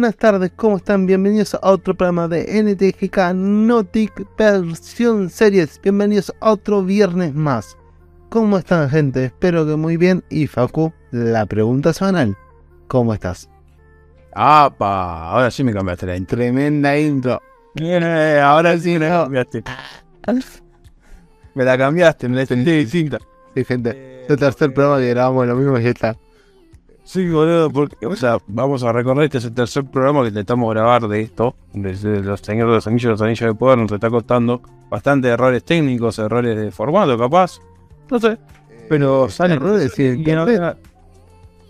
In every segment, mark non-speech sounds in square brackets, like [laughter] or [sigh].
Buenas tardes, ¿cómo están? Bienvenidos a otro programa de NTGK Notic versión series. Bienvenidos a otro viernes más. ¿Cómo están, gente? Espero que muy bien. Y Facu, la pregunta semanal. ¿Cómo estás? ¡Apa! Ahora sí me cambiaste la. Tremenda intro. Eh, ahora sí me cambiaste. Me la cambiaste, me la distinta. Sí, gente. Es el tercer programa que grabamos lo mismo y ya está. Sí, boludo, porque, o sea, vamos a recorrer este es el tercer programa que intentamos grabar de esto, desde los señores de los anillos, los anillos de poder, nos está costando bastante errores técnicos, errores de formato, capaz, no sé, pero salen errores, y no-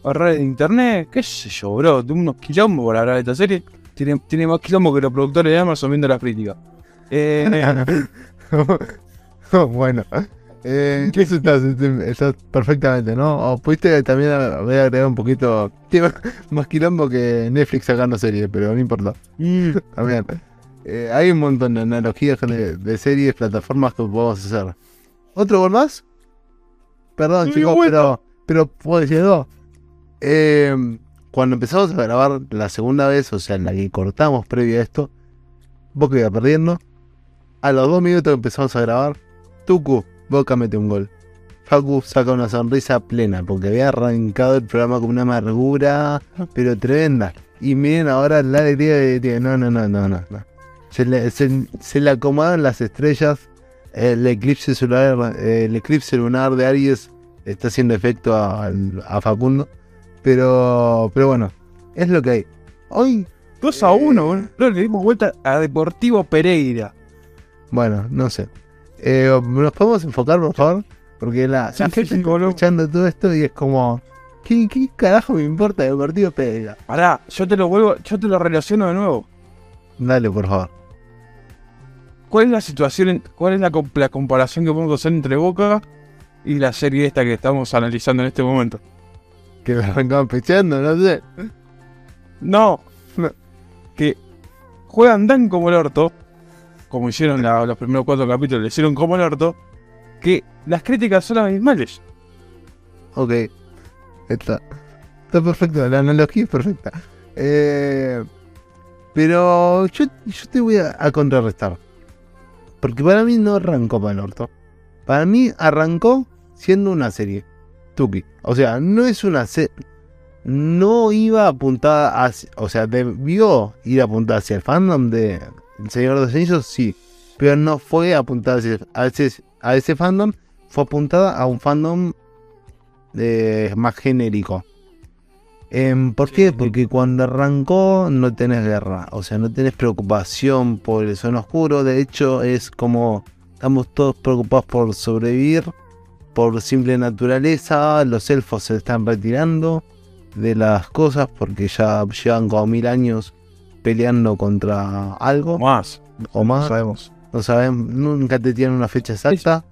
errores de internet, qué sé yo, bro, de unos quilombos hablar de esta serie, tiene, tiene más quilombo que los productores de Amazon viendo las críticas. Eh, [laughs] bueno. Eh, ¿Qué eso estás? Estás perfectamente, ¿no? O pudiste también haber agregado un poquito. [laughs] Tiene más quilombo que Netflix sacando series, pero no importa. mm, [laughs] También. Eh, hay un montón de analogías de, de series, plataformas que podemos hacer. ¿Otro gol más? Perdón, chicos, bueno. pero, pero puedo decir dos. Eh, cuando empezamos a grabar la segunda vez, o sea, en la que cortamos previo a esto, Boca iba perdiendo. A los dos minutos que empezamos a grabar, Tucu, Boca mete un gol. Facu saca una sonrisa plena, porque había arrancado el programa con una amargura, pero tremenda. Y miren ahora la alegría de no, no, no, no, no. Se, le, se, se le acomodan las estrellas. El eclipse solar, el eclipse lunar de Aries está haciendo efecto a, Facundo. Pero, pero bueno, es lo que hay. Hoy, 2 a 1, boludo, le dimos vuelta a Deportivo Pereira. bueno, no sé. Eh, ¿Nos podemos enfocar, por favor? Porque la, Sí, la gente sí, está boludo. escuchando todo esto y es como, ¿qué, qué carajo me importa Deportivo Pereira? Pará, yo te lo vuelvo, yo te lo relaciono de nuevo. Dale, por favor. ¿Cuál es la situación, cuál es la, la comparación que podemos hacer entre Boca y la serie esta que estamos analizando en este momento? Que me arrancaban pecheando, no sé. No, no, que juegan tan como el orto, como hicieron los primeros cuatro capítulos, le hicieron como el orto, que las críticas son abismales. Ok. Está, perfecto, la analogía es perfecta. Eh, pero yo, yo te voy a, a contrarrestar. Porque para mí no arrancó para el orto. Para mí arrancó siendo una serie. Tuki. O sea, no es una serie. No iba apuntada hacia. O sea, debió ir apuntada hacia el fandom de El Señor de los Anillos, sí. Pero no fue apuntada a, ese, a ese fandom. Fue apuntada a un fandom eh, más genérico. Em, ¿Por qué? Porque cuando arrancó no tenés guerra, o sea, no tenés preocupación por el son oscuro, de hecho es como estamos todos preocupados por sobrevivir, por simple naturaleza, los elfos se están retirando de las cosas porque ya llevan como mil años peleando contra algo Más, o más, sabemos. no sabemos, nunca te tienen una fecha exacta.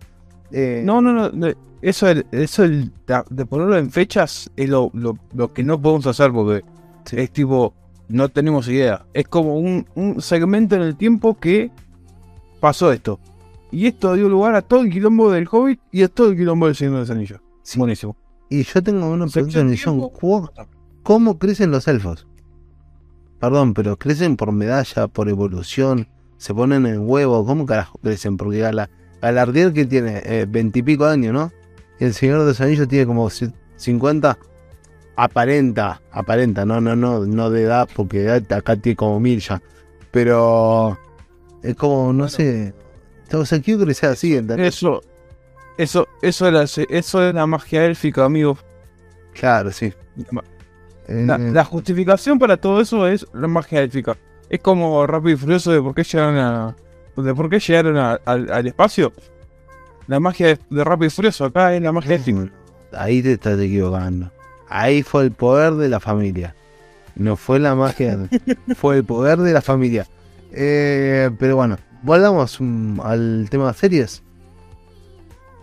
Eh, No, no, no. no, Eso, el- eso el, de, ponerlo en fechas es lo, lo, lo que no podemos hacer porque Sí. es tipo, no tenemos idea. Es como un, un segmento en el tiempo que pasó esto. Y esto dio lugar a todo el quilombo del Hobbit y a todo el quilombo del Señor de los Anillos. Sí. Buenísimo. Y yo tengo una pregunta en. ¿Cómo- ¿Cómo crecen los elfos? Perdón, pero crecen por medalla, por evolución, se ponen en huevo, ¿cómo carajo crecen? Porque Gala, Galardier que tiene eh, veintipico años, ¿no? Y el Señor de los Anillos tiene como ci- 50. Aparenta, aparenta, no, no, no, no de edad, porque de edad acá tiene como mil ya. Pero es como, no sé. O sea, quiero crecer así, ¿entendés? Eso, eso, eso era, eso es la magia élfica, amigo. Claro, sí. Eh, La, la justificación para todo eso es la magia élfica. Es como rápido y furioso de por qué llegaron a. de por qué llegaron a- al, al espacio. La magia de, de rápido y furioso acá es la magia élfica. Ahí te estás equivocando. Ahí fue el poder de la familia. No fue la magia, [laughs] fue el poder de la familia. Eh, pero bueno, volvamos al tema de series.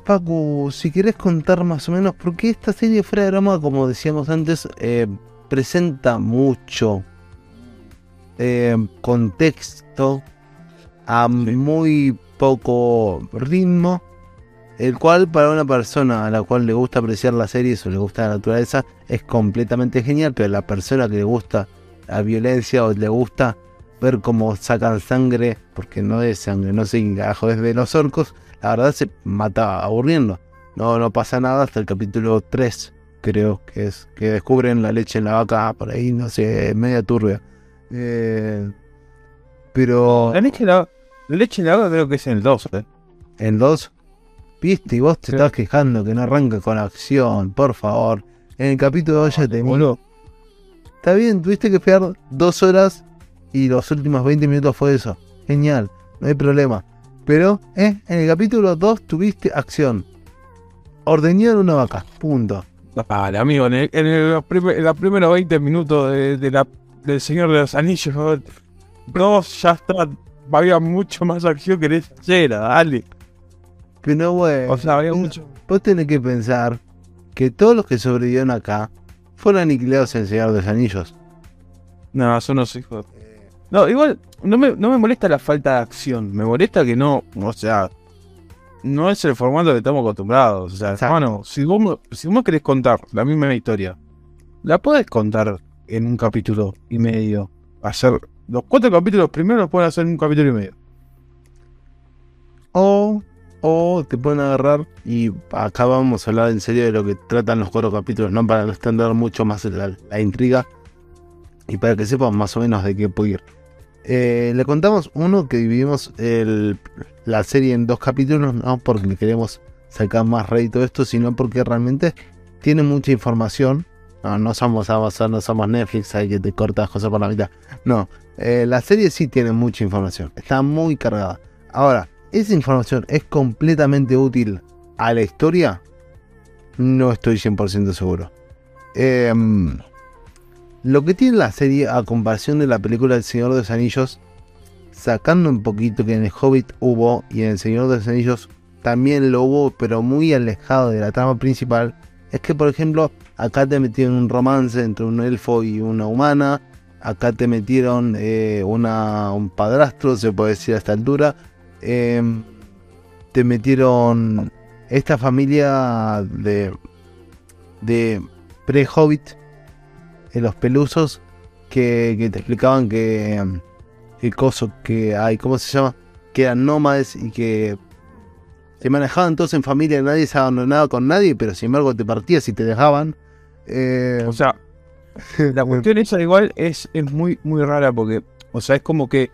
Pacu, si querés contar más o menos, porque esta serie fuera de broma, como decíamos antes, eh, presenta mucho eh, contexto a muy poco ritmo, el cual para una persona a la cual le gusta apreciar las series o le gusta la naturaleza es completamente genial, pero la persona que le gusta la violencia o le gusta ver cómo sacan sangre, porque no es sangre, no sé qué carajo es de los orcos, la verdad se mata aburriendo. No, no pasa nada hasta el capítulo 3, creo que es, que descubren la leche en la vaca, por ahí, no sé, media turbia. Eh, pero La leche en la, la leche en la vaca creo que es en el 2, ¿eh? en 2, viste, y vos te Sí. estás quejando que no arranca con acción, por favor. En el capítulo 2 ya te Boludo. Está bien, tuviste que esperar dos horas y los últimos 20 minutos fue eso. Genial, no hay problema. Pero, eh, en el capítulo 2 tuviste acción. Ordeñar una vaca, punto. Vale, amigo, en, el- en el- los, primeros 20 minutos de, de la, del Señor de los Anillos, no, ya está. Había mucho más acción que en escena, dale. Pero bueno, O sea, había mucho. vos tenés que pensar que todos los que sobrevivieron acá fueron aniquilados en el Señor de los Anillos. No, son unos hijos. No, igual, no me, no me molesta la falta de acción. Me molesta que no, o sea, no es el formato que estamos acostumbrados. O sea, hermano, si vos, si vos querés contar la misma historia, la podés contar en un capítulo y medio. Hacer los cuatro capítulos primero los pueden hacer en un capítulo y medio. O, o te pueden agarrar y acá vamos a hablar en serio de lo que tratan los cuatro capítulos, no para no extender mucho más la, la intriga y para que sepan más o menos de qué puede ir. Eh, le contamos uno que dividimos la serie en dos capítulos, no porque queremos sacar más rédito de esto, sino porque realmente tiene mucha información. No, somos Amazon, no somos Netflix, hay que te cortas cosas por la mitad. No, eh, la serie sí tiene mucha información, está muy cargada. Ahora, ¿esa información es completamente útil a la historia? No estoy 100% seguro. Em, lo que tiene la serie a comparación de la película El Señor de los Anillos, sacando un poquito que en el Hobbit hubo y en El Señor de los Anillos también lo hubo, pero muy alejado de la trama principal, es que por ejemplo acá te metieron un romance entre un elfo y una humana, acá te metieron eh, una, un padrastro, se puede decir a esta altura, em, te metieron esta familia de, de pre-Hobbit, eh, los pelusos, que, que te explicaban que em, el coso que hay, ¿cómo se llama? Que eran nómades y que se manejaban todos en familia, nadie se abandonaba con nadie, pero sin embargo te partías y te dejaban. Eh, O sea, la cuestión esa igual es, es muy, muy rara porque, o sea, es como que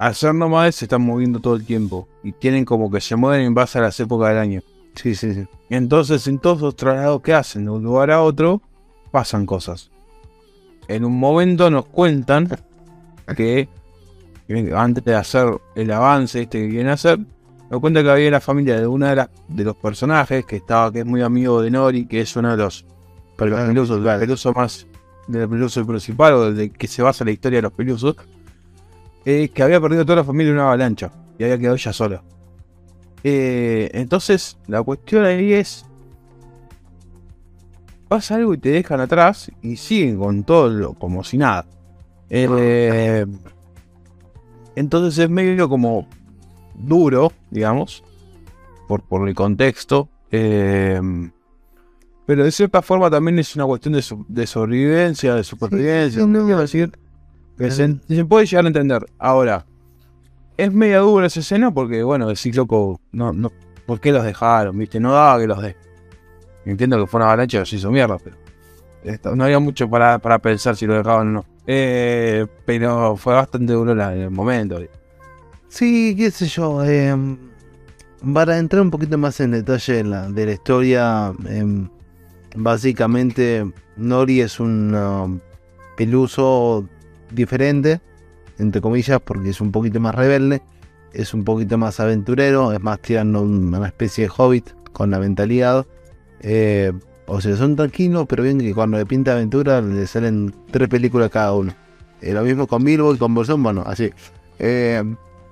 al ser nómades se están moviendo todo el tiempo y tienen como que se mueven en base a las épocas del año. sí, sí, sí. Entonces, en todos los traslados que hacen de un lugar a otro, pasan cosas. En un momento nos cuentan que antes de hacer el avance este que quieren hacer, nos cuenta que había la familia de una de, los personajes que estaba, que es muy amigo de Nori, que es uno de los pelusos, el peluso más del peluso principal o del que se basa la historia de los pelusos, eh, que había perdido toda la familia en una avalancha y había quedado ella sola. Eh, entonces, la cuestión ahí es: pasa algo y te dejan atrás y siguen con todo lo, como si nada. Eh, entonces es medio como duro, digamos, por, por el contexto. eh, pero de cierta forma también es una cuestión de, de sobrevivencia, de supervivencia. sí, no. quiero decir que se, se puede llegar a entender. Ahora, es media dura esa escena porque, bueno, decís, loco, no, no, ¿por qué los dejaron? ¿Viste? No daba que los de. Entiendo que fue una avalancha y se hizo mierda, pero. no había mucho para, para pensar si lo dejaban o no. Eh, pero fue bastante duro la- el momento. Sí, qué sé yo. em, para entrar un poquito más en detalle de la, de la historia, em, básicamente Nori es un um, peluso diferente, entre comillas, porque es un poquito más rebelde, es un poquito más aventurero, es más tirando un- una especie de hobbit con la mentalidad. Eh, o sea, son tranquilos, pero bien que cuando le pinta aventura le salen tres películas cada uno. Eh, lo mismo con Bilbo y con Bolsón, bueno, así. Eh,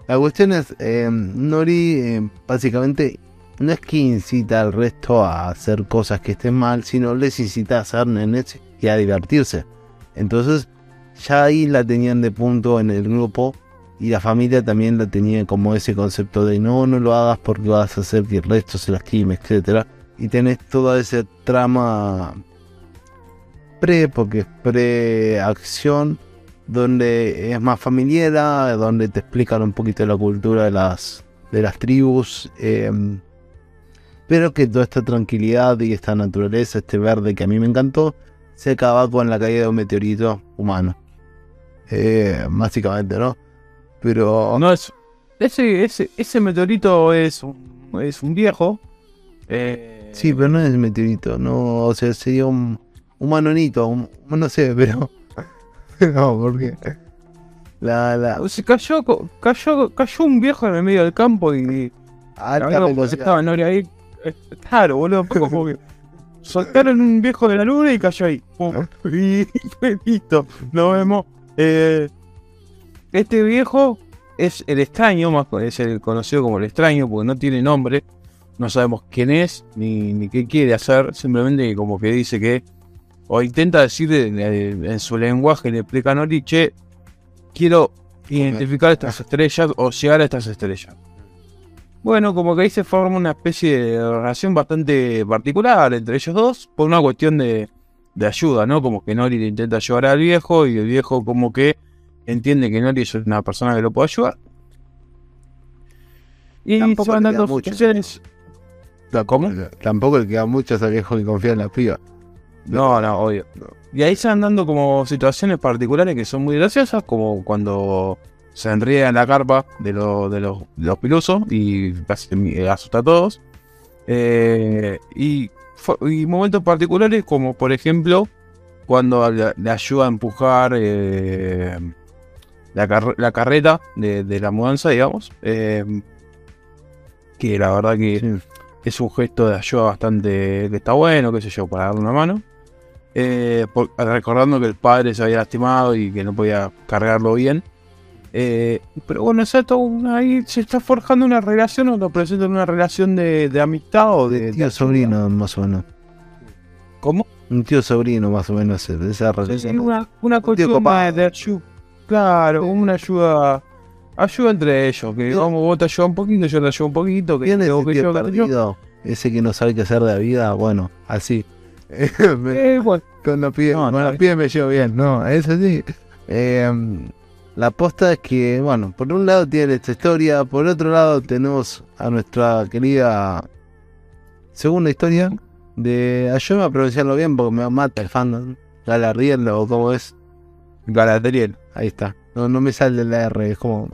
la cuestión es, Nori básicamente no es que incita al resto a hacer cosas que estén mal, sino les incita a hacer nenes y a divertirse. Entonces, ya ahí la tenían de punto en el grupo y la familia también la tenía como ese concepto de no, no lo hagas porque vas a hacer que el resto se lastime, etcétera Y tenés toda esa trama pre, porque es pre-acción, donde es más familiar, donde te explican un poquito la cultura de las, de las tribus. eh, pero que toda esta tranquilidad y esta naturaleza, este verde que a mí me encantó, se acaba con la caída de un meteorito humano. Eh, básicamente, ¿no? Pero No es. Ese, ese, ese meteorito es es un viejo. eh, sí, pero no es meteorito, no, o sea, sería un, un manonito, un, no sé, pero [laughs] no, porque la, la Se cayó, cayó, cayó un viejo en el medio del campo y. alta estaba Nori ahí. Claro, boludo. Como que soltaron un viejo de la luna y cayó ahí. Pum. [laughs] Y fue listo. Nos vemos. Eh, este viejo es el extraño, más es el conocido como el extraño, porque no tiene nombre. No sabemos quién es ni, ni qué quiere hacer. Simplemente como que dice que. O intenta decir en, en su lenguaje, le explica a che, quiero identificar estas estrellas o llegar a estas estrellas. Bueno, como que ahí se forma una especie de relación bastante particular entre ellos dos, por una cuestión de, de ayuda, ¿no? Como que Nori le intenta ayudar al viejo y el viejo como que entiende que Nori es una persona que lo puede ayudar. Y Tampoco se van dando queda mucho. situaciones. ¿Cómo? Tampoco le queda mucho a ese viejo que confía en la piba. No, no, obvio. Y ahí se van dando como situaciones particulares que son muy graciosas, como cuando se enreda en la carpa de, lo- de los, de los pilusos y eh, asusta a todos. Eh, y, momentos particulares como por ejemplo cuando le, ayuda a empujar eh, la, la carreta de, de la mudanza, digamos. eh, que la verdad que Sí. Es un gesto de ayuda bastante que está bueno, qué sé yo, para darle una mano. Eh, por- recordando que el padre se había lastimado y que no podía cargarlo bien. Eh, pero bueno, o todo una- ahí se está forjando una relación o nos presentan una relación de, de amistad o de, tío sobrino, más o menos. ¿Cómo? Un tío sobrino, más o menos, de esa Sí, relación. una, una tío cuestión de ayuda. Claro, una ayuda. Ayuda entre ellos. Que vamos, vos te ayudas un poquito, yo te ayudo un poquito. Que ¿Quién es ese que tío yo, que yo. perdido? Ese que no sabe qué hacer de la vida, bueno, así. [laughs] Me- Eh, bueno, con los pies, No, con los pies me llevo bien, no, es así. Eh, la posta es que, bueno, por un lado tiene esta historia, por otro lado tenemos a nuestra querida segunda historia de ayúdame a pronunciarlo bien porque me mata el fandom. Galardiel o cómo es, Galadriel. ahí está. No, no me sale la R, es como.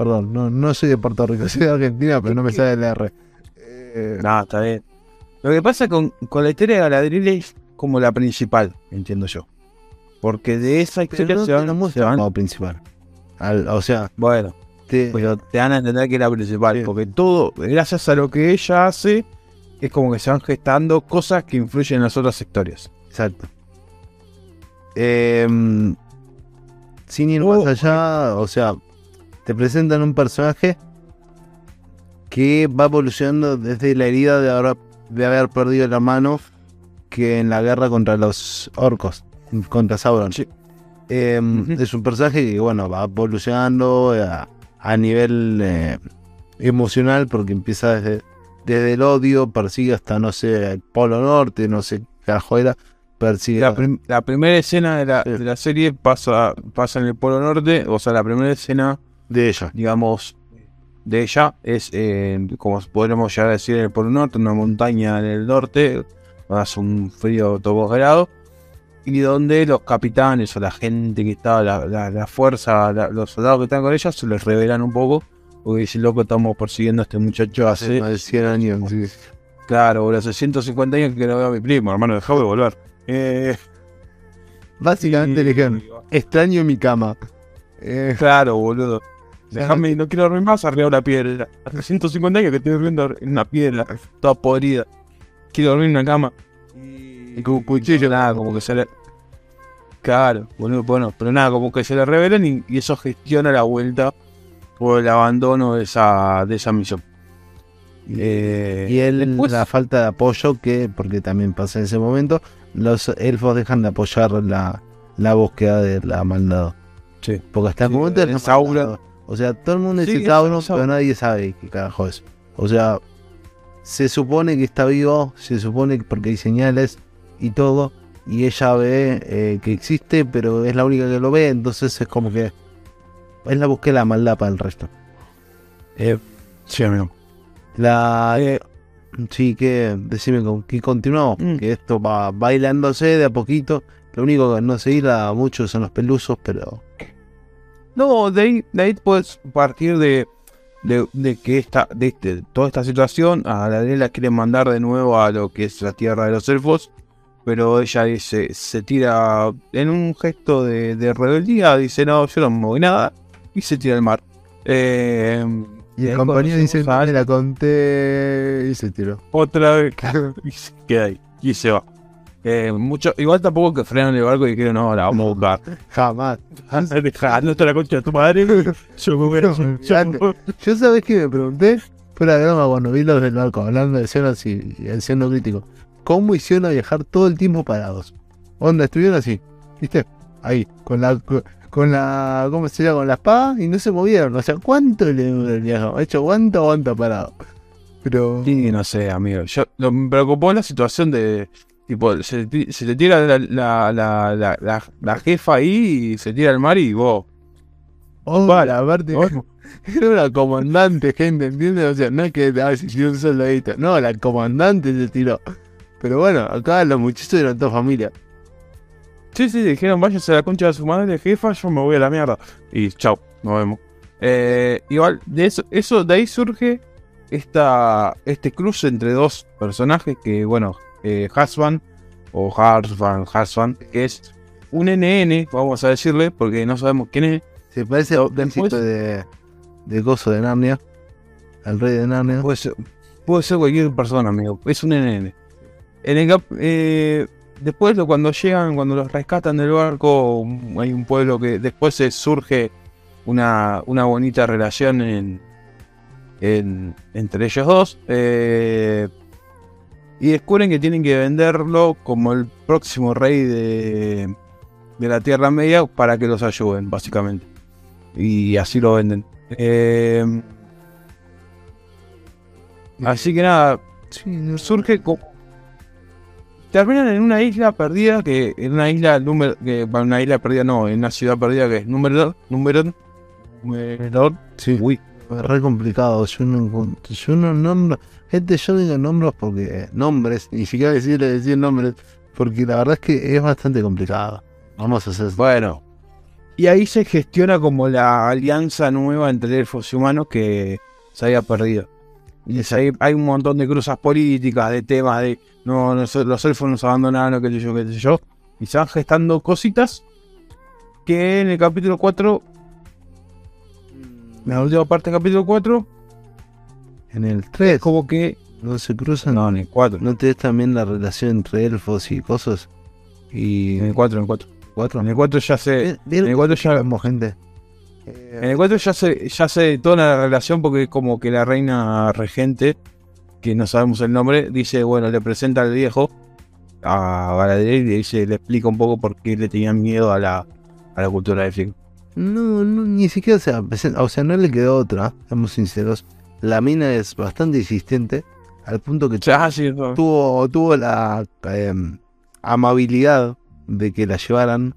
Perdón, no, no soy de Puerto Rico, [laughs] soy de Argentina, pero no me sale la R. Eh, No, está bien. Lo que pasa con, con la historia de Galadriel es como la principal, entiendo yo. Porque de esa historia no se van, se van- como principal. Al- o sea, Bueno, te, pero te van a entender que es la principal. Sí. Porque todo, gracias a lo que ella hace, es como que se van gestando cosas que influyen en las otras historias. Exacto. Em, sin ir Oh, más allá, o sea, te presentan un personaje que va evolucionando desde la herida de haber, de haber perdido la mano que en la guerra contra los orcos, contra Sauron. Sí. Em. Es un personaje que, bueno, va evolucionando a, a nivel eh, emocional porque empieza desde, desde el odio, persigue hasta, no sé, el Polo Norte, no sé qué carajo era, persigue... La, prim- la primera escena de la, Sí. de la serie pasa, pasa en el Polo Norte, o sea, la primera escena de ella. digamos, de ella es, eh, como podríamos llegar a decir, en el Polo Norte, una montaña en el norte, hace un frío topogrado, y donde los capitanes o la gente que estaba, la, la- la fuerza, la- los soldados que están con ella, se les revelan un poco, porque dicen, loco, estamos persiguiendo a este muchacho Hace más de 100 años, sí. claro, boludo, hace 150 años que no veo a mi primo, hermano, dejá de volver. Eh, Básicamente y- le dijeron, extraño mi cama. Eh, Claro, boludo. Déjame, no quiero dormir más arriba de una piedra. Hace 150 años que estoy durmiendo en una piedra, toda podrida. Quiero dormir en una cama. Y con un cuchillo. Nada, como que se le. Claro, boludo, bueno, pero nada, como que se le revelan y, y eso gestiona la vuelta o el abandono de esa, de esa misión. Eh, y él, después- la falta de apoyo, que porque también pasa en ese momento, los elfos dejan de apoyar la, la búsqueda de la maldad. Sí. Porque hasta el Sí, momento. O sea, todo el mundo Sí, dice Sauron, Sauron. pero nadie sabe qué carajo es. O sea, se supone que está vivo, se supone que porque hay señales y todo, y ella ve eh, que existe, pero es la única que lo ve, entonces es como que es la búsqueda de la maldad para el resto. Eh, sí, amigo. La sí que decime con que continuamos, Mm. que esto va bailándose de a poquito. Lo único que no se hila mucho son los pelusos, pero No, de ahí, de ahí puedes partir de, de, de que esta, de este- toda esta situación, a la la quieren mandar de nuevo a lo que es la tierra de los elfos, pero ella dice, se tira en un gesto de, de rebeldía, dice, no, yo no me voy nada, y se tira al mar. Eh, y el compañero dice, a la conté y se tiró. otra vez [laughs] y se queda ahí y se va. Eh, mucho, igual tampoco que frenan el barco y dijeron, no, la vamos a buscar. [laughs] Jamás. [laughs] Deja, no está la concha de tu madre. [laughs] Yo me voy a- No, yo sabés que me pregunté, fuera de broma, cuando vi los del barco, hablando de escenas y, y haciendo crítico, ¿cómo hicieron a viajar todo el tiempo parados? Onda, estuvieron así, ¿viste? Ahí, con la, con la, ¿cómo se llama? Con la espada y no se movieron. O sea, ¿cuánto le dura el viaje? ¿Ha hecho cuánto aguanta parado? Pero, Sí, no sé, amigo. Yo, lo, me preocupó la situación de. Tipo, se, se te tira la, la, la, jefa ahí y se tira al mar y vos. oh, Vale. aparte, [laughs] era una comandante, gente, ¿entiendes? O sea, no es que, ah, tiró un soldadito. No, la comandante se tiró. Pero bueno, acá los muchachos eran toda familia. Sí, sí, dijeron, váyase a la concha de su madre, jefa, yo me voy a la mierda. Y chao, nos vemos. Eh, igual, de eso, eso, de ahí surge esta, este cruce entre dos personajes que, bueno, eh, Hasban, o Harsvan, Hasban, que es un NN, vamos a decirle, porque no sabemos quién es. Se parece a un Después- de, de Gozo de Narnia. Al rey de Narnia. Puede ser, puede ser cualquier persona, amigo. Es un NN. En el eh, después, cuando llegan, cuando los rescatan del barco, hay un pueblo que después se surge una, una bonita relación en, en- entre ellos dos. eh, y descubren que tienen que venderlo como el próximo rey de, de la Tierra Media para que los ayuden, básicamente. Y así lo venden. Eh, Así que nada, surge como. Terminan en una isla perdida, que en una isla número. Que, bueno, una isla perdida no, en una ciudad perdida que es número. Número. Número. sí, Uy, es re complicado. Yo no, yo no. Gente, yo digo nombres porque. Nombres, ni siquiera decirle decir nombres. Porque la verdad es que es bastante complicado. Vamos a hacer. bueno. Y ahí se gestiona como la alianza nueva entre elfos y humanos que se había perdido. Y es ahí hay un montón de cruzas políticas, de temas de no, no sé, los elfos nos abandonaron, qué sé yo, qué sé yo. Y se van gestando cositas que en el capítulo 4 la última parte del capítulo 4, En el 3, como que. no se cruzan. No, en el 4. ¿No tenés también la relación entre elfos y cosas? Y. En el 4, en el 4. cuatro. En el 4 ya se. ¿Vieron- vieron en el cuatro que ya- vemos gente? En el 4 ya se, ya se detona la relación porque es como que la reina regente, que no sabemos el nombre, dice, bueno, le presenta al viejo a Galadriel y le dice, le explica un poco por qué le tenían miedo a la, a la cultura élfica. No, no, ni siquiera se presenta. O sea, no le quedó otra, seamos sinceros. La mina es bastante insistente, al punto que sí, eso. tuvo, tuvo la em, amabilidad de que la llevaran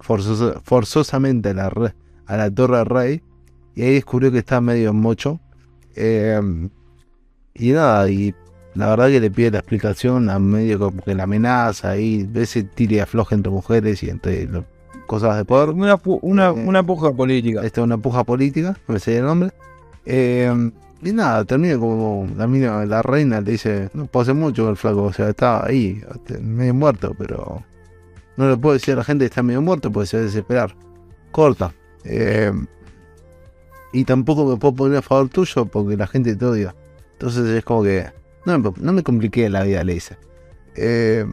forzosa- forzosamente a la, re- a la Torre del Rey. Y ahí descubrió que estaba medio en mocho. Em, y nada, y la verdad que le pide la explicación a medio como que la amenaza y ese tire y afloje entre mujeres y entre lo- cosas de poder. Una, una, Eh, una puja política. Esta es una puja política, no me sé el nombre. Eh, y nada, termina como la reina le dice, no hacer mucho el flaco, o sea, está ahí, este, medio muerto, pero no le puedo decir a la gente que está medio muerto, porque se va a desesperar. Corta. Eh, y tampoco me puedo poner a favor tuyo porque la gente te odia. Entonces es como que, no no me compliqué la vida, le dice. Eh,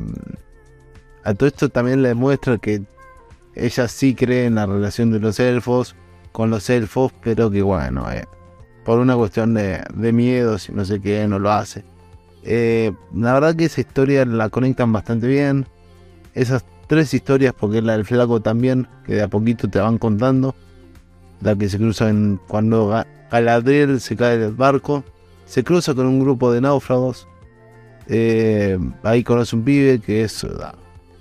a todo esto también le demuestra que ella sí cree en la relación de los elfos con los elfos, pero que bueno, eh, por una cuestión de, de miedos y no sé qué, no lo hace. Eh, la verdad que esa historia la conectan bastante bien. Esas tres historias, porque la del flaco también, que de a poquito te van contando. La que se cruza en, cuando Ga- Galadriel se cae del barco. Se cruza con un grupo de náufragos. Eh, ahí conoce un pibe que es... ah,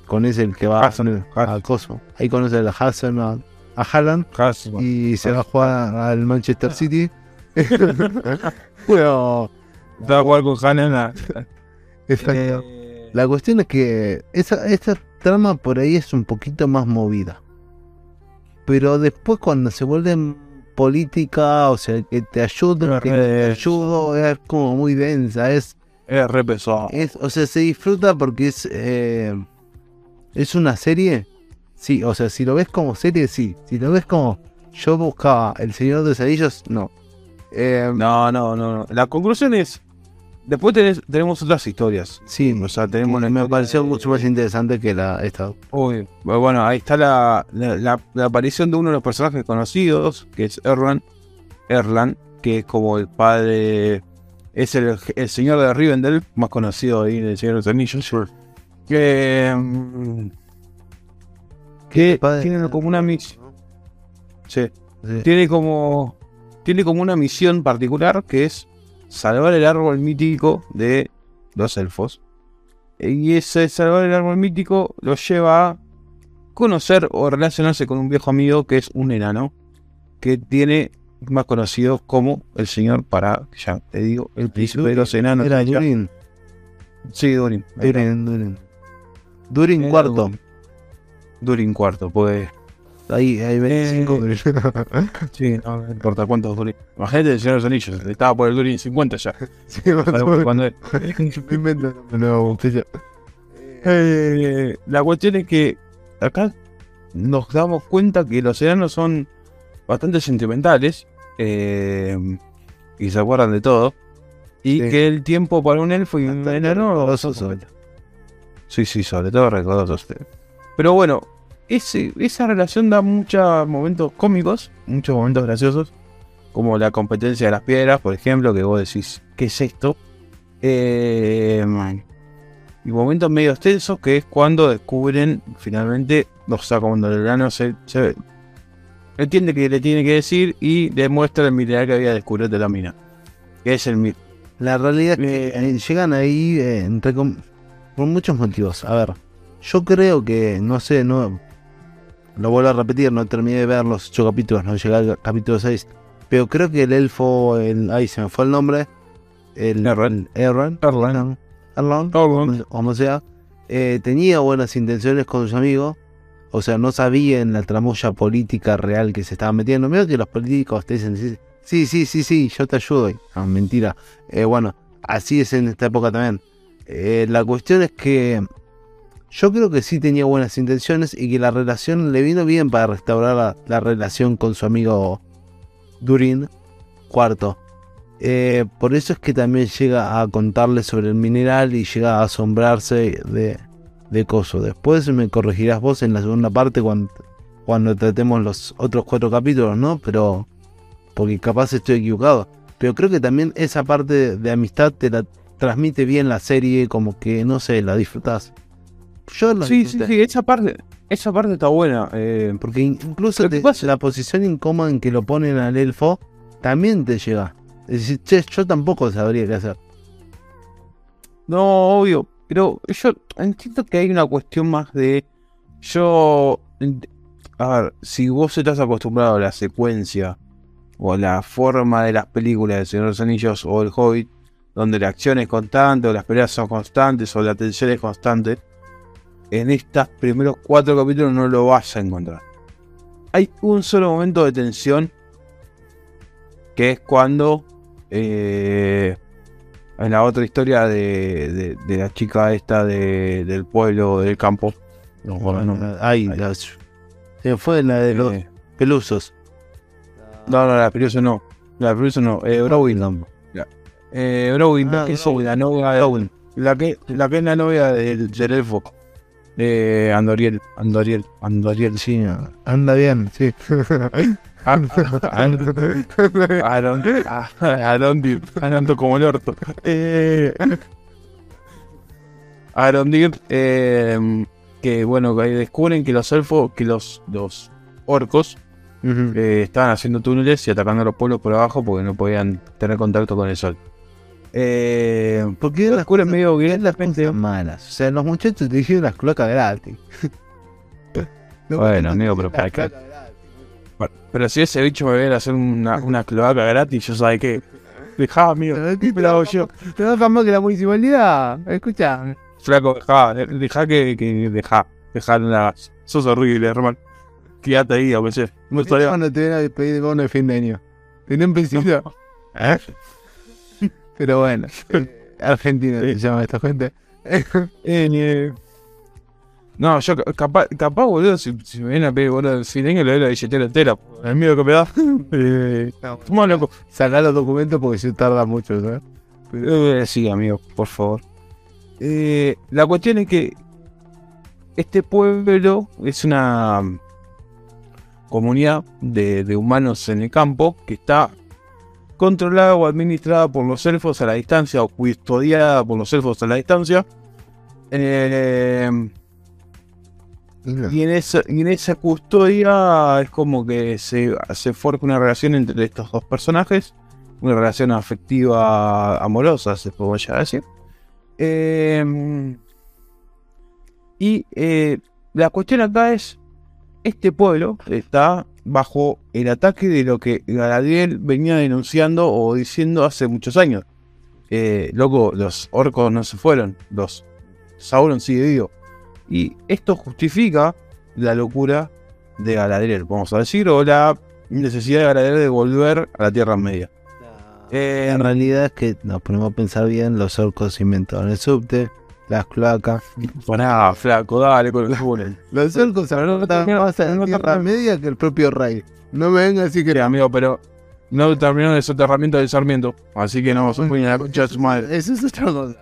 con ese el que va Hassan, a, a Cosmo. Ahí conoce a Hassan, a, a Haaland Hassan. y se va a jugar al Manchester City. [laughs] bueno, Estaba a jugar con Hanan. exacto. Eh, La cuestión es que esa, esta trama por ahí es un poquito más movida. Pero después cuando se vuelve política, o sea, que te ayudo, que te ayudo, es como muy densa, es, Es re pesado. es o sea, se disfruta porque es eh, es una serie. Sí, o sea, si lo ves como serie, sí. Si lo ves como yo buscaba El Señor de los Anillos, no. Eh, No, no, no, no. La conclusión es. Después tenés- tenemos otras historias. Sí, O sea, tenemos me pareció mucho más interesante que la esta. Uy, bueno, ahí está la, la, la- la aparición de uno de los personajes conocidos, que es Erlan, Erlan, que es como el padre, es el, el señor de Rivendell, más conocido ahí del Señor de los Anillos, que, mm, que Padre- tiene como una misión, sí, Sí. tiene como, tiene como una misión particular que es salvar el árbol mítico de los elfos. Y ese salvar el árbol mítico lo lleva a conocer o relacionarse con un viejo amigo que es un enano que tiene más conocido como el señor para, ya te digo, el príncipe de los enanos. Era. Durin. Sí, Durin. Durin, Durin. Durin cuarto. Durin. Durin cuarto, pues. Ahí, ahí ven Eh, cinco Durin. [laughs] Sí, no, no importa cuántos Durin. Imagínate el señor de los anillos, estaba por el Durin 50 ya. Sí. Cuando [laughs] invento. Eh, la cuestión es que acá nos damos cuenta que los enanos son bastante sentimentales eh, y se acuerdan de todo. Y Sí. que el tiempo para un elfo y un enano. Sí, sí, sobre todo recordosos. Pero bueno, ese, esa relación da muchos momentos cómicos, muchos momentos graciosos. Como la competencia de las piedras, por ejemplo, que vos decís, ¿qué es esto? Eh, y momentos medio tensos que es cuando descubren finalmente, o sea, cuando el enano se, se entiende que le tiene que decir y demuestra el mineral que había descubierto de la mina. Que es el mi- La realidad es que eh, llegan ahí eh, entre por muchos motivos. A ver, yo creo que, no sé, no lo vuelvo a repetir, no terminé de ver los ocho capítulos, no llegué al capítulo 6. Pero creo que el elfo, el, ahí se me fue el nombre. El Erran. el Erran. Erlan. Erlan. Erlan. como sea, eh, tenía buenas intenciones con su amigo. O sea, no sabía en la tramoya política real que se estaba metiendo. Mira que los políticos te dicen, sí, sí, sí, sí, yo te ayudo. Mentira. Eh, bueno, así es en esta época también. Eh, la cuestión es que yo creo que sí tenía buenas intenciones y que la relación le vino bien para restaurar la, la relación con su amigo Durin. Cuarto. Eh, por eso es que también llega a contarle sobre el mineral y llega a asombrarse de, de Coso. Después me corregirás vos en la segunda parte cuando, cuando tratemos los otros cuatro capítulos, ¿no? Pero. Porque capaz estoy equivocado. Pero creo que también esa parte de, de amistad te la transmite bien la serie, como que, no sé, la disfrutás. Yo Sí, sí, disfruté. sí, esa parte, esa parte está buena. eh, Porque in- incluso te- pasa- la posición incómoda en que lo ponen al elfo también te llega. Es decir, che, yo tampoco sabría qué hacer. No, obvio, pero yo entiendo que hay una cuestión más de. Yo. A ver, si vos estás acostumbrado a la secuencia o a la forma de las películas de Señor de los Anillos o El Hobbit, donde la acción es constante o las peleas son constantes o la tensión es constante, en estos primeros cuatro capítulos no lo vas a encontrar. Hay un solo momento de tensión que es cuando. eh, en la otra historia de, de- de la chica esta de- del pueblo, del campo. No, bueno, no. Las- se fue la de los Eh, pelusos. no, no, la Peluso no. La Peluso no. Eh, Browin. Eh, Browin, Ah, que es la novia. Browin. La que, la que es la novia del, del elfo. De Andoriel. Andoriel. Andoriel. Sí, anda bien, sí. Aaron, Arondir, ando como el orto. Eh, Arondir, eh, que bueno, que descubren que los elfos, que los, los orcos Ujú. eh, estaban haciendo túneles y atacando a los pueblos por abajo porque no podían tener contacto con el sol. Eh, Porque las cura medio bien las cosas malas. O sea, los muchachos te dijeron las cloacas gratis. [laughs] Bueno, amigo, pero para qué. Bueno, Pero si ese bicho me viene a hacer una, una cloaca gratis, yo sabe que. Dejá, amigo. ¿Qué Me la hago yo. Te vas más que la municipalidad. Escucha. Flaco, dejá, dejá que, que dejá. Dejá la. Sos horrible, hermano. Quédate ahí, aunque sea. No te ven a pedir de bono de fin de año. Tenés un pesito. ¿Eh? Pero bueno. [laughs] eh, Argentina se llama esta gente. [laughs] Eh, eh. No, yo ca- capaz, capaz, boludo, si, si me vienen a pedir boludo el fin de año, le doy la billetera entera. El miedo que me da. [laughs] eh, toma, loco. Sacá los documentos porque se tarda mucho, ¿sabes? Pero- Eh, sí, amigo, por favor. Eh, la cuestión es que este pueblo es una comunidad de, de humanos en el campo que está controlada o administrada por los elfos a la distancia o custodiada por los elfos a la distancia. Eh, y en esa, y en esa custodia es como que se, se forja una relación entre estos dos personajes, una relación afectiva amorosa, se puede ya decir. Eh, y eh, la cuestión acá es, este pueblo está bajo el ataque de lo que Galadriel venía denunciando o diciendo hace muchos años. Eh, loco, los orcos no se fueron, los Sauron sigue vivo. Y esto justifica la locura de Galadriel, vamos a decir, o la necesidad de Galadriel de volver a la Tierra Media. Eh, En realidad es que nos ponemos a pensar bien, los orcos inventaron el subte, las cloacas. Pará, flaco, dale con el fútbol. Los orcos estado más en la Tierra Media que el propio rey. No me venga así que Sí, amigo, pero no terminaron el soterramiento del Sarmiento. Así que no, son la concha de su madre. Eso es otra cosa.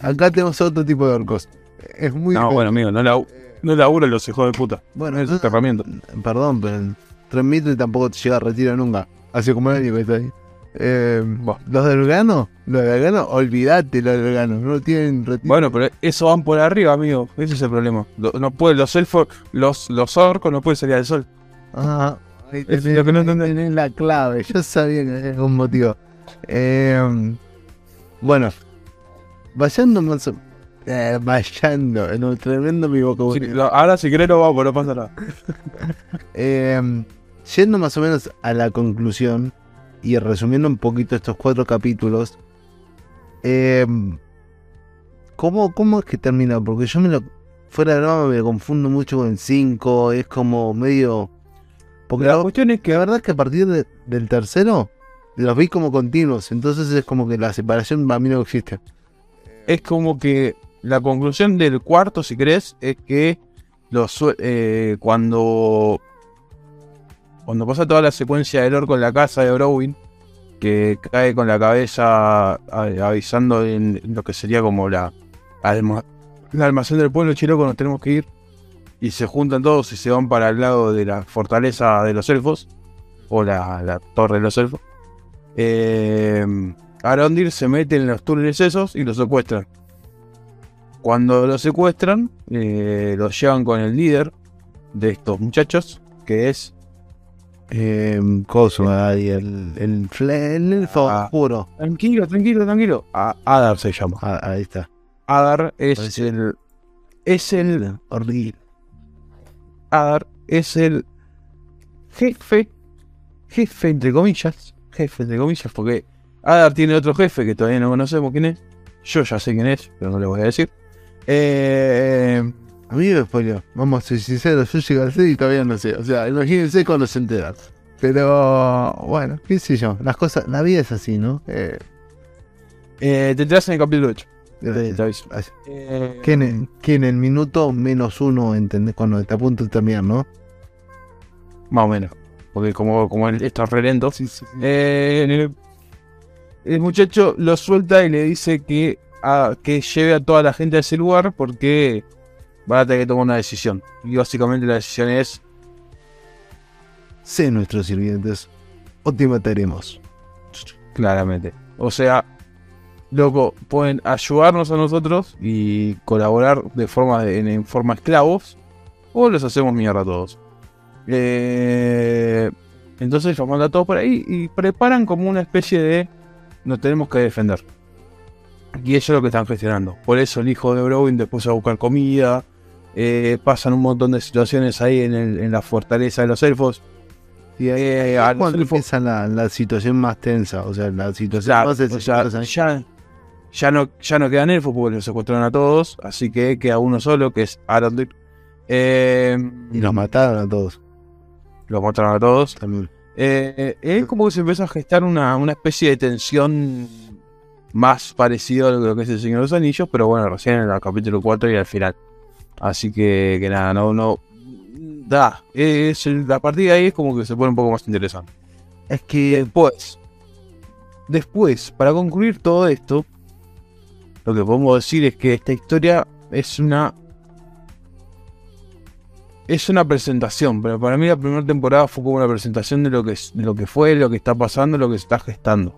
Acá tenemos otro tipo de orcos. Es muy No, bueno, amigo, no, la, no laburan los hijos de puta. Bueno, entonces- soterramiento. Perdón, pero el transmite tampoco te llega a retiro nunca. Así como el año que está ahí. Eh, los del Gano, los del Gano, olvídate los del Gano, no tienen retiro. Bueno, pero eso van por arriba, amigo. Ese es el problema. Lo- No puede, los elfos, los, los orcos no pueden salir al sol. Ah, ahí Es tenés- lo que no ahí entendés. tenés la clave, yo sabía que había algún motivo. Eh, bueno, vayando más o- eh, vayando, en un tremendo mi Sí, vocabulario. lo- ahora si querés lo vamos, no pasa nada. [laughs] Eh, yendo más o menos a la conclusión y resumiendo un poquito estos cuatro capítulos, eh, ¿cómo, ¿cómo es que termina? Porque yo me lo, fuera de broma me confundo mucho con el 5, es como medio... Porque La la, cuestión es que la verdad es que a partir de- del tercero los vi como continuos, entonces es como que la separación para mí no existe. es como que la conclusión del cuarto, si querés, es que los, eh, cuando cuando pasa toda la secuencia del orco en la casa de Browin, que cae con la cabeza avisando en lo que sería como la, el almacén del pueblo chiloco, nos tenemos que ir, y se juntan todos y se van para el lado de la fortaleza de los elfos, o la, la torre de los elfos. Eh, Arondir se mete en los túneles esos y los secuestran. Cuando los secuestran, eh, los llevan con el líder de estos muchachos, que es Eh, Coso, ahí, el, el, el elfo Ah. oscuro. Tranquilo, tranquilo, tranquilo. A- Adar se llama. Ah, ahí está. Adar es Parece- el. Es el. Horrible. Adar es el jefe. Jefe, entre comillas. Jefe, entre comillas, porque Adar tiene otro jefe que todavía no conocemos quién es. Yo ya sé quién es, pero no le voy a decir. Eh, A mí me spoileó. Vamos a ser sinceros, yo llegué al 6 y todavía no sé. O sea, imagínense cuando se enteran. Pero bueno, qué sé yo. Las cosas, la vida es así, ¿no? Eh, eh, te enteras en el capítulo 8. eh, Te aviso. así. Eh, que, en el, que en el minuto menos uno, ¿entendés? Cuando está a punto de terminar, ¿no? Más o menos. Porque como, como él está re lento. Sí, sí, sí. Eh, el, el muchacho lo suelta y le dice que, a- que lleve a toda la gente a ese lugar porque van a tener que tomar una decisión. Y básicamente la decisión es Sé nuestros sirvientes o te mataremos. claramente. O sea, loco, pueden ayudarnos a nosotros y colaborar de forma de- en, en forma esclavos o los hacemos mierda a todos. Eh, entonces los manda a todos por ahí y preparan como una especie de nos tenemos que defender. Y eso es lo que están gestionando. Por eso el hijo de Browin después a buscar comida. Eh, pasan un montón de situaciones ahí en, el- en la fortaleza de los elfos. Y ahí Eh, es a los cuando elfos- empieza la, la situación más tensa, o sea, la situación Claro, más o sea, tensa. ya, ya no, ya no quedan elfos porque los secuestraron a todos. Así que queda uno solo, que es Arondir. Eh, Y los mataron a todos los mataron a todos. también. Es como que se empieza a gestar una, una especie de tensión más parecido a lo que es el Señor de los Anillos, pero bueno, recién en el capítulo 4 y al final. Así que, que nada, no, no. Da, es, el- a partir de ahí es como que se pone un poco más interesante. Es que Después, después, para concluir todo esto, lo que podemos decir es que esta historia es una. Es una presentación, pero para mí la primera temporada fue como una presentación de lo que, de lo que fue, lo que está pasando, lo que se está gestando.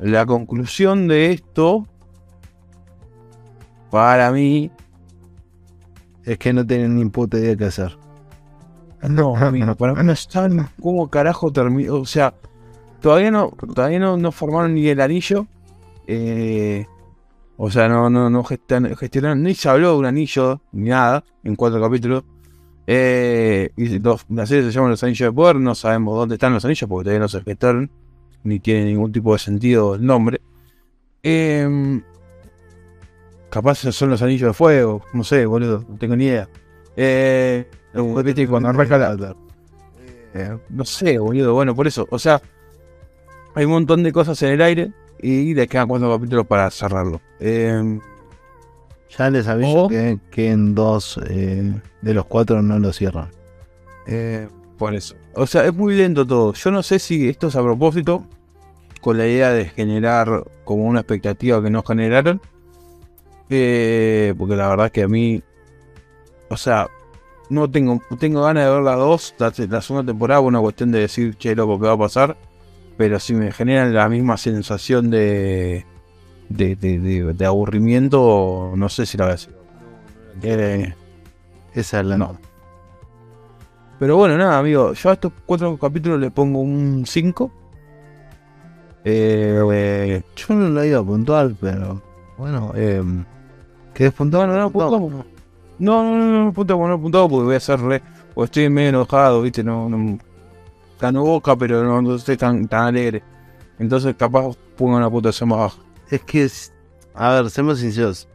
La conclusión de esto, para mí, es que no tienen ni puta idea qué hacer. No, [laughs] amigo, para mí no están. ¿Cómo carajo terminó? O sea, todavía no, todavía no, no formaron ni el anillo. eh, o sea, no, no, no gestionaron, ni se habló de un anillo, ni nada, en cuatro capítulos. Eh, y los- la serie se llama Los Anillos de Poder, no sabemos dónde están los anillos porque todavía no se gestaron, ni tiene ningún tipo de sentido el nombre. Eh, capaz son los anillos de fuego, no sé, boludo, no tengo ni idea. Eh, viste, cuando arranca la, eh, no sé, boludo. Bueno, por eso. O sea, hay un montón de cosas en el aire y les quedan cuatro capítulos para cerrarlo. Eh, Ya les aviso que, que en dos eh, de los cuatro no lo cierran. eh, por eso. O sea, es muy lento todo. Yo no sé si esto es a propósito, con la idea de generar como una expectativa que no generaron. Eh, porque la verdad que a mí, o sea, no tengo, tengo ganas de ver la 2, la, la segunda temporada, por una cuestión de decir, che, loco, ¿qué va a pasar? Pero si me generan la misma sensación de, de, de, de- de aburrimiento, no sé si la voy a hacer. Eh, Esa es la No. pero bueno, nada, amigo. Yo a estos cuatro capítulos le pongo un 5. Eh, eh, Yo no lo iba puntual, pero bueno, ¿querés puntual? no, no, puntamos. No, no, no, no, puntamos, no puntamos porque voy a ser re. Porque estoy medio enojado, viste, no. no ganó boca, pero no, no estoy tan, tan alegre. Entonces, capaz pongo una puntuación más baja. Es que, es- a ver, seamos sinceros.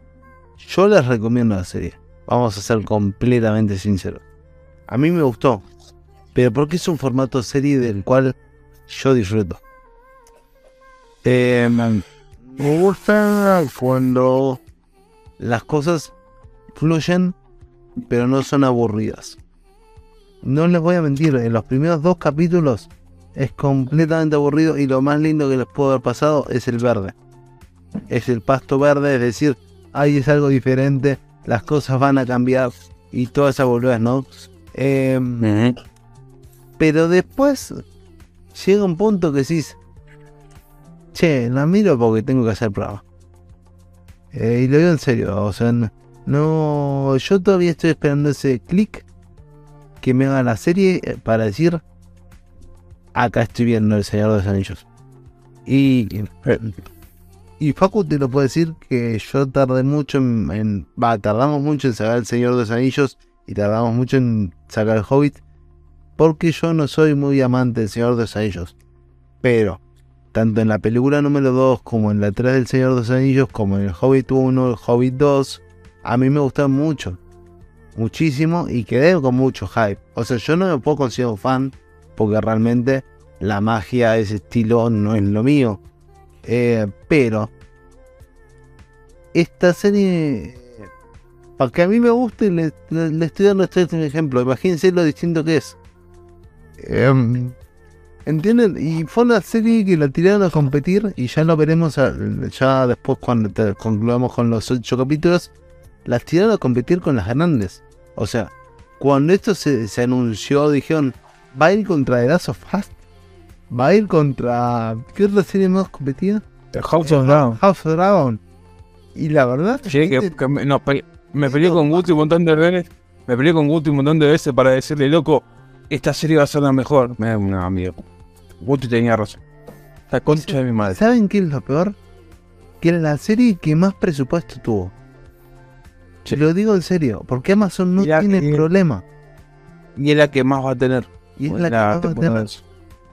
Yo les recomiendo la serie. Vamos a ser completamente sinceros. A mí me gustó. Pero porque es un formato serie del cual yo disfruto. Eh, me gusta cuando las cosas fluyen, pero no son aburridas. No les voy a mentir, en los primeros dos capítulos es completamente aburrido y lo más lindo que les pudo haber pasado es el verde. Es el pasto verde, es decir, ahí es algo diferente, las cosas van a cambiar y todas esas boludez, ¿no? Eh, pero después llega un punto que decís, che, la miro porque tengo que hacer prueba. Eh, y lo digo en serio, o sea, no, yo todavía estoy esperando ese clic que me haga la serie eh, para decir, acá estoy viendo el Señor de los Anillos. Y, y Facu te lo puedo decir que yo tardé mucho en, en- tardamos mucho en sacar el Señor de los Anillos y tardamos mucho en sacar el Hobbit porque yo no soy muy amante del Señor de los Anillos. Pero, tanto en la película número 2 como en la 3 del Señor de los Anillos, como en el Hobbit 1, el Hobbit 2, a mí me gustaron mucho. Muchísimo y quedé con mucho hype. O sea, yo no me puedo considerar fan porque realmente la magia de ese estilo no es lo mío. Eh, pero, esta serie, para que a mí me guste, le, le- le estoy dando este ejemplo. Imagínense lo distinto que es. Em, ¿Entienden? Y fue una serie que la tiraron a competir y ya lo veremos a- ya después cuando te- concluamos con los ocho capítulos. Las tiraron a competir con las grandes. O sea, cuando esto se, se anunció, dijeron, va a ir contra The Last of Us. Va a ir contra... ¿Qué otra serie más competida? House of Dragon. House of Dragon. Y la verdad... Sí, que, que me, no, pe- me peleé con Guti un montón de veces. Me peleé con Guti un montón de veces para decirle, loco, esta serie va a ser la mejor. Me no, amigo. Guti tenía razón. La concha de mi madre. ¿Saben qué es lo peor? Que era la serie que más presupuesto tuvo. Sí. Lo digo en serio, porque Amazon no tiene problema. Y es la que más va a tener. Y es la, la que más va a tener.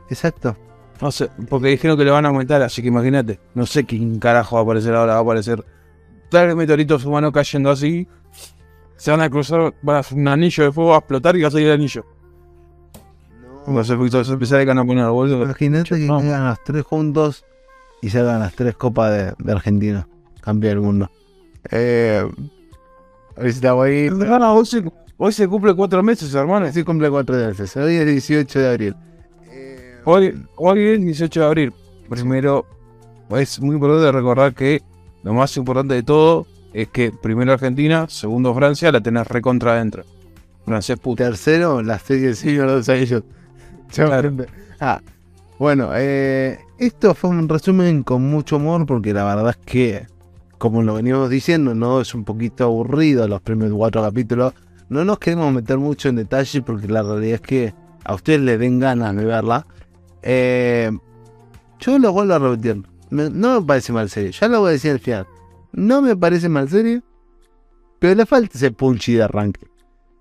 Exacto. No sé, porque dijeron que le van a aumentar, así que imagínate. No sé quién carajo va a aparecer ahora. Va a aparecer tres meteoritos humanos cayendo así. Se van a cruzar, van a hacer un anillo de fuego, va a explotar y va a salir el anillo. Los efectos especiales que van a poner, boludo. Imagínate que No. caigan los tres juntos y se hagan las tres copas de, de Argentina. Cambia el mundo. Eh, hoy estamos ahí. Ah, hoy, se, hoy se cumple cuatro meses, hermano. Sí cumple cuatro meses. Hoy es 18 de abril. Eh, Hoy, hoy es 18 de abril. Primero, es muy importante recordar que lo más importante de todo es que primero Argentina, segundo Francia, la tenés recontra adentro. Francia es puta. Tercero, la serie del Señor de los Ah, bueno, eh, esto fue un resumen con mucho humor porque la verdad es que, como lo veníamos diciendo, no es un poquito aburrido los primeros cuatro capítulos. No nos queremos meter mucho en detalle porque la realidad es que a ustedes les den ganas de verla. Eh, yo lo vuelvo a repetir. Me- no me parece mal serie. Ya lo voy a decir al final. No me parece mal serie. Pero le falta ese punchy de arranque.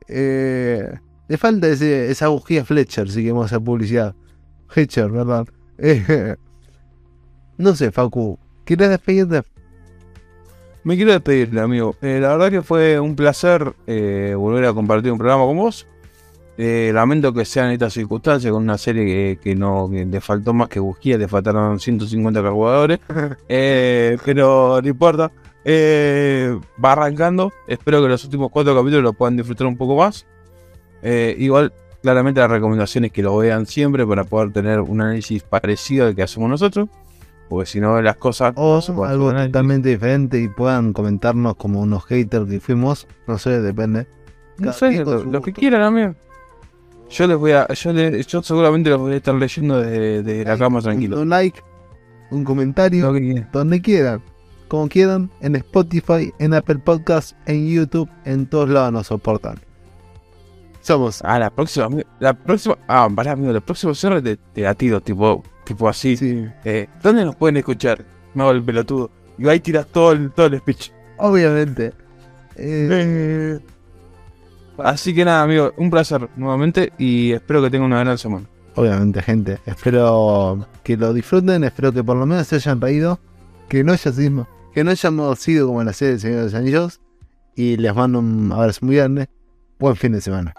Eh, le falta ese, esa bujía Fletcher, si queremos hacer publicidad. Fletcher, ¿verdad? Eh, [laughs] no sé, Facu. ¿Quieres despedirte? Me quiero despedir, amigo. Eh, la verdad que fue un placer eh, volver a compartir un programa con vos. Eh, lamento que sean estas circunstancias con una serie que, que no que le faltó más que bujía, le faltaron 150 cargadores. [laughs] Eh, pero no importa. Va arrancando. Espero que los últimos cuatro capítulos lo puedan disfrutar un poco más. Eh, igual, claramente la recomendación es que lo vean siempre para poder tener un análisis parecido al que hacemos nosotros. Porque si no, las cosas... O no algo totalmente diferente y puedan comentarnos como unos haters que fuimos. No sé, depende. No sé, lo, que quieran, amigo. Yo les voy a. Yo, le- yo seguramente los voy a estar leyendo desde, desde la cama tranquilo. Un like, un comentario, que donde quieran. Como quieran, en Spotify, en Apple Podcasts, en YouTube, en todos lados nos soportan. Somos Ah, la próxima. La próxima. Ah, pará, amigo. La próxima cierre te, te la tiro, tipo, tipo así. Sí, Eh, ¿Dónde nos pueden escuchar? Me hago el pelotudo. Y ahí tiras todo el, todo el speech. obviamente. Eh, Así que nada, amigo. Un placer nuevamente. Y espero que tengan una gran semana. obviamente, gente. Espero que lo disfruten. Espero que por lo menos se hayan reído. Que no haya sido, que no hayamos sido como en la serie del Señor de los Anillos. Y les mando un abrazo muy grande. Buen fin de semana.